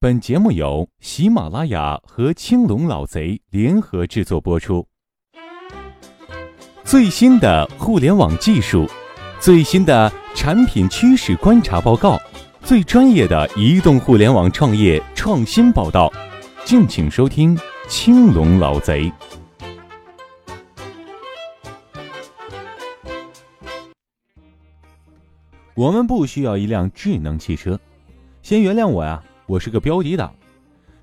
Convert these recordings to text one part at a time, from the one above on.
本节目由喜马拉雅和青龙老贼联合制作播出。最新的互联网技术，最新的产品趋势观察报告，最专业的移动互联网创业创新报道，敬请收听青龙老贼。我们不需要一辆智能汽车，先原谅我呀。我是个标题党，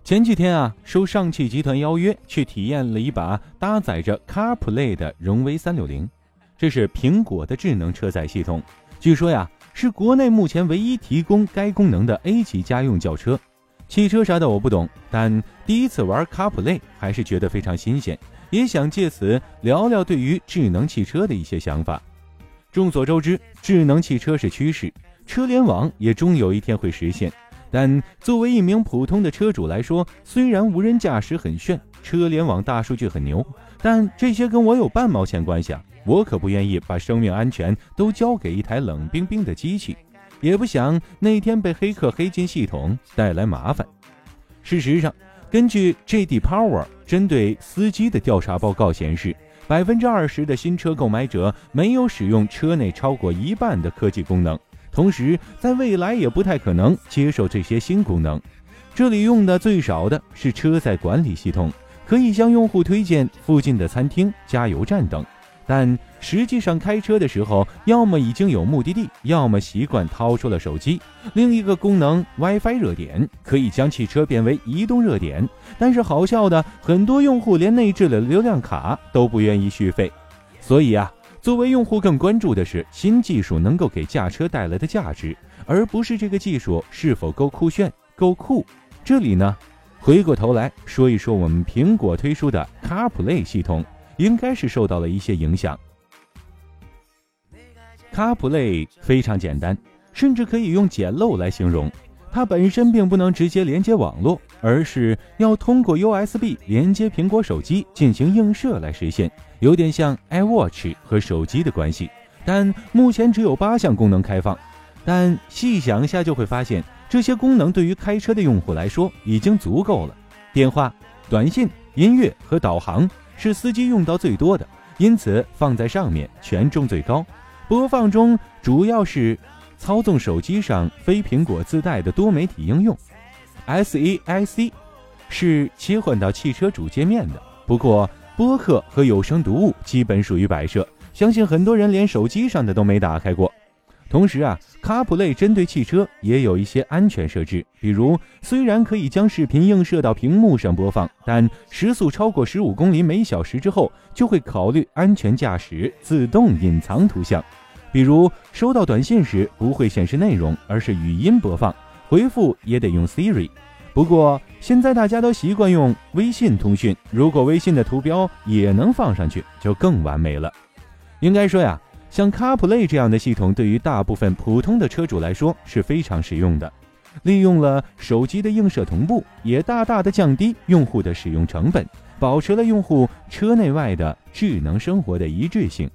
前几天啊，受上汽集团邀约去体验了一把搭载着 CarPlay 的荣威三六零，这是苹果的智能车载系统，据说呀是国内目前唯一提供该功能的 A 级家用轿车。汽车啥的我不懂，但第一次玩 CarPlay 还是觉得非常新鲜，也想借此聊聊对于智能汽车的一些想法。众所周知，智能汽车是趋势，车联网也终有一天会实现。但作为一名普通的车主来说，虽然无人驾驶很炫，车联网大数据很牛，但这些跟我有半毛钱关系啊！我可不愿意把生命安全都交给一台冷冰冰的机器，也不想那天被黑客黑进系统带来麻烦。事实上，根据 JD Power 针对司机的调查报告显示，百分之二十的新车购买者没有使用车内超过一半的科技功能。同时，在未来也不太可能接受这些新功能。这里用的最少的是车载管理系统，可以向用户推荐附近的餐厅、加油站等。但实际上开车的时候，要么已经有目的地，要么习惯掏出了手机。另一个功能 WiFi 热点可以将汽车变为移动热点，但是好笑的，很多用户连内置的流量卡都不愿意续费。所以啊。作为用户，更关注的是新技术能够给驾车带来的价值，而不是这个技术是否够酷炫、够酷。这里呢，回过头来说一说我们苹果推出的 CarPlay 系统，应该是受到了一些影响。CarPlay 非常简单，甚至可以用简陋来形容。它本身并不能直接连接网络，而是要通过 USB 连接苹果手机进行映射来实现。有点像 iWatch 和手机的关系，但目前只有八项功能开放。但细想一下就会发现，这些功能对于开车的用户来说已经足够了。电话、短信、音乐和导航是司机用到最多的，因此放在上面权重最高。播放中主要是操纵手机上非苹果自带的多媒体应用。SAIC 是切换到汽车主界面的，不过。播客和有声读物基本属于摆设，相信很多人连手机上的都没打开过。同时啊，CarPlay 针对汽车也有一些安全设置，比如虽然可以将视频映射到屏幕上播放，但时速超过十五公里每小时之后，就会考虑安全驾驶，自动隐藏图像。比如收到短信时不会显示内容，而是语音播放，回复也得用 Siri。不过现在大家都习惯用微信通讯，如果微信的图标也能放上去，就更完美了。应该说呀，像 CarPlay 这样的系统，对于大部分普通的车主来说是非常实用的。利用了手机的映射同步，也大大的降低用户的使用成本，保持了用户车内外的智能生活的一致性。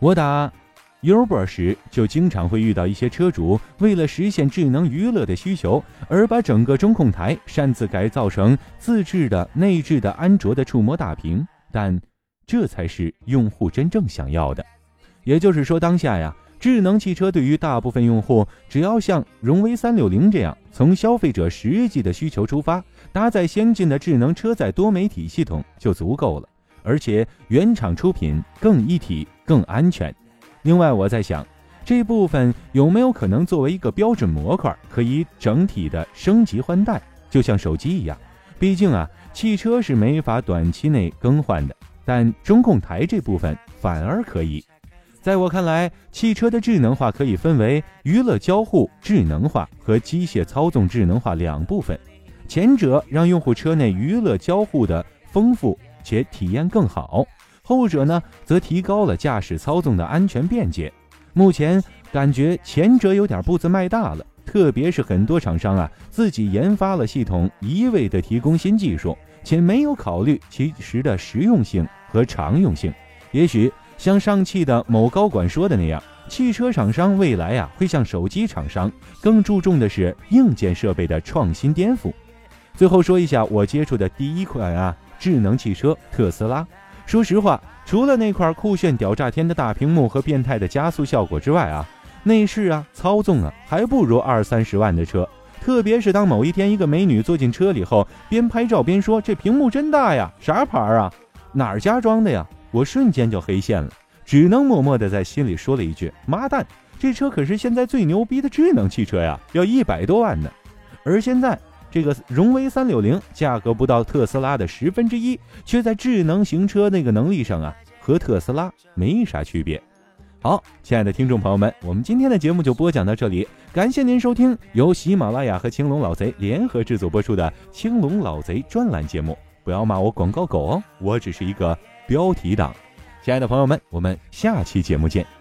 我打。Uber 时就经常会遇到一些车主为了实现智能娱乐的需求，而把整个中控台擅自改造成自制的内置的安卓的触摸大屏，但这才是用户真正想要的。也就是说，当下呀，智能汽车对于大部分用户，只要像荣威三六零这样，从消费者实际的需求出发，搭载先进的智能车载多媒体系统就足够了，而且原厂出品更一体、更安全。另外，我在想，这部分有没有可能作为一个标准模块，可以整体的升级换代，就像手机一样？毕竟啊，汽车是没法短期内更换的，但中控台这部分反而可以。在我看来，汽车的智能化可以分为娱乐交互智能化和机械操纵智能化两部分，前者让用户车内娱乐交互的丰富且体验更好。后者呢，则提高了驾驶操纵的安全便捷。目前感觉前者有点步子迈大了，特别是很多厂商啊自己研发了系统，一味的提供新技术，且没有考虑其实的实用性和常用性。也许像上汽的某高管说的那样，汽车厂商未来啊会像手机厂商，更注重的是硬件设备的创新颠覆。最后说一下我接触的第一款啊智能汽车特斯拉。说实话，除了那块酷炫屌炸天的大屏幕和变态的加速效果之外啊，内饰啊操纵啊还不如二三十万的车。特别是当某一天一个美女坐进车里后，边拍照边说：“这屏幕真大呀，啥牌啊？哪儿家装的呀？”我瞬间就黑线了，只能默默地在心里说了一句：“妈蛋，这车可是现在最牛逼的智能汽车呀，要一百多万呢。”而现在。这个荣威三六零价格不到特斯拉的十分之一，却在智能行车那个能力上啊，和特斯拉没啥区别。好，亲爱的听众朋友们，我们今天的节目就播讲到这里，感谢您收听由喜马拉雅和青龙老贼联合制作播出的青龙老贼专栏节目。不要骂我广告狗哦，我只是一个标题党。亲爱的朋友们，我们下期节目见。